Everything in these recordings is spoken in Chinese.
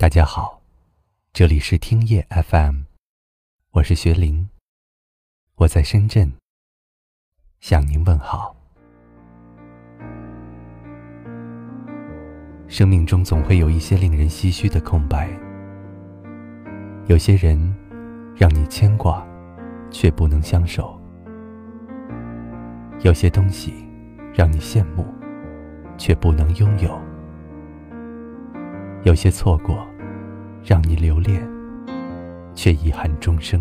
大家好，这里是听夜 FM，我是学林，我在深圳向您问好。生命中总会有一些令人唏嘘的空白，有些人让你牵挂，却不能相守；有些东西让你羡慕，却不能拥有；有些错过。让你留恋，却遗憾终生。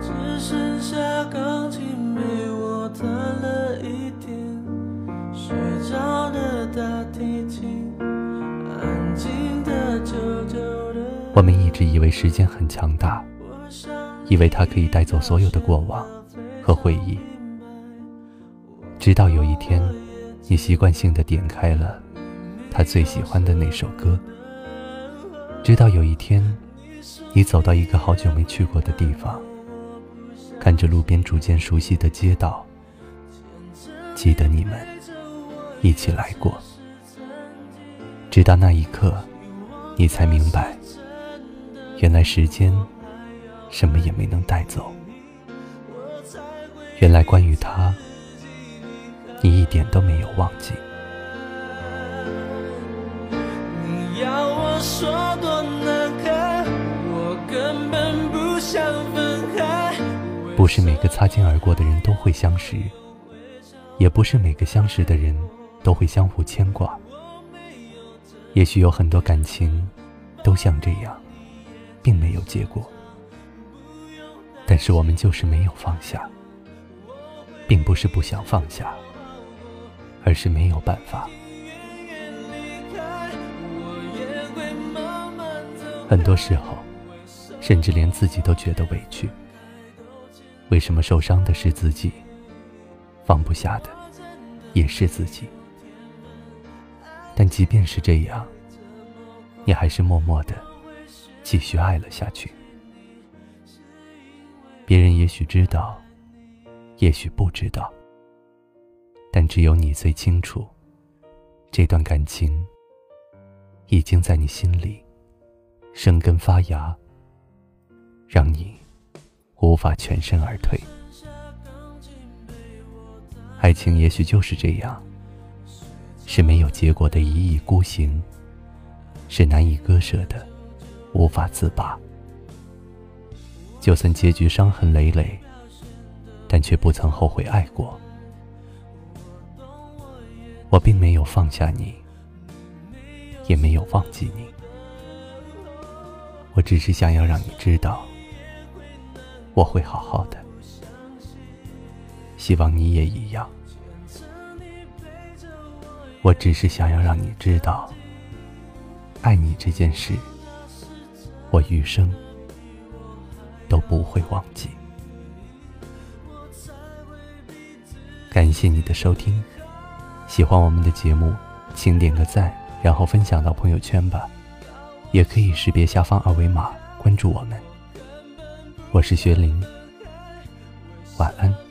只剩下钢琴陪我弹了一天，睡着的大提琴，安静的久久的。我们一直以为时间很强大，以为它可以带走所有的过往和回忆，直到有一天，你习惯性的点开了他最喜欢的那首歌。直到有一天，你走到一个好久没去过的地方，看着路边逐渐熟悉的街道，记得你们一起来过。直到那一刻，你才明白，原来时间什么也没能带走。原来关于他，你一点都没有忘记。你要我说多。不是每个擦肩而过的人都会相识，也不是每个相识的人都会相互牵挂。也许有很多感情都像这样，并没有结果，但是我们就是没有放下，并不是不想放下，而是没有办法。很多时候，甚至连自己都觉得委屈。为什么受伤的是自己，放不下的也是自己？但即便是这样，你还是默默的继续爱了下去。别人也许知道，也许不知道，但只有你最清楚，这段感情已经在你心里生根发芽，让你。无法全身而退，爱情也许就是这样，是没有结果的一意孤行，是难以割舍的，无法自拔。就算结局伤痕累累，但却不曾后悔爱过。我并没有放下你，也没有忘记你，我只是想要让你知道。我会好好的，希望你也一样。我只是想要让你知道，爱你这件事，我余生都不会忘记。感谢你的收听，喜欢我们的节目，请点个赞，然后分享到朋友圈吧。也可以识别下方二维码关注我们。我是学林，晚安。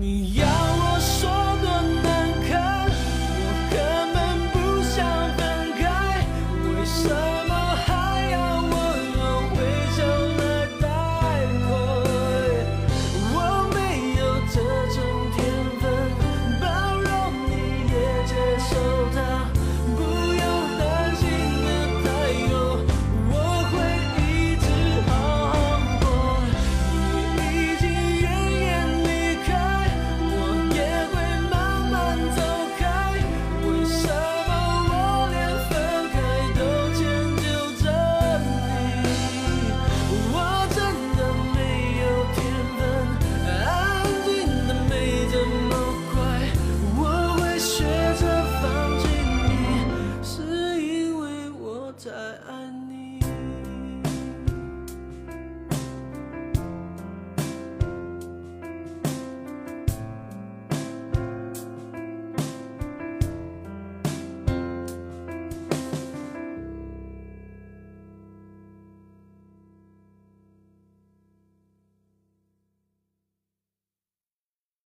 你。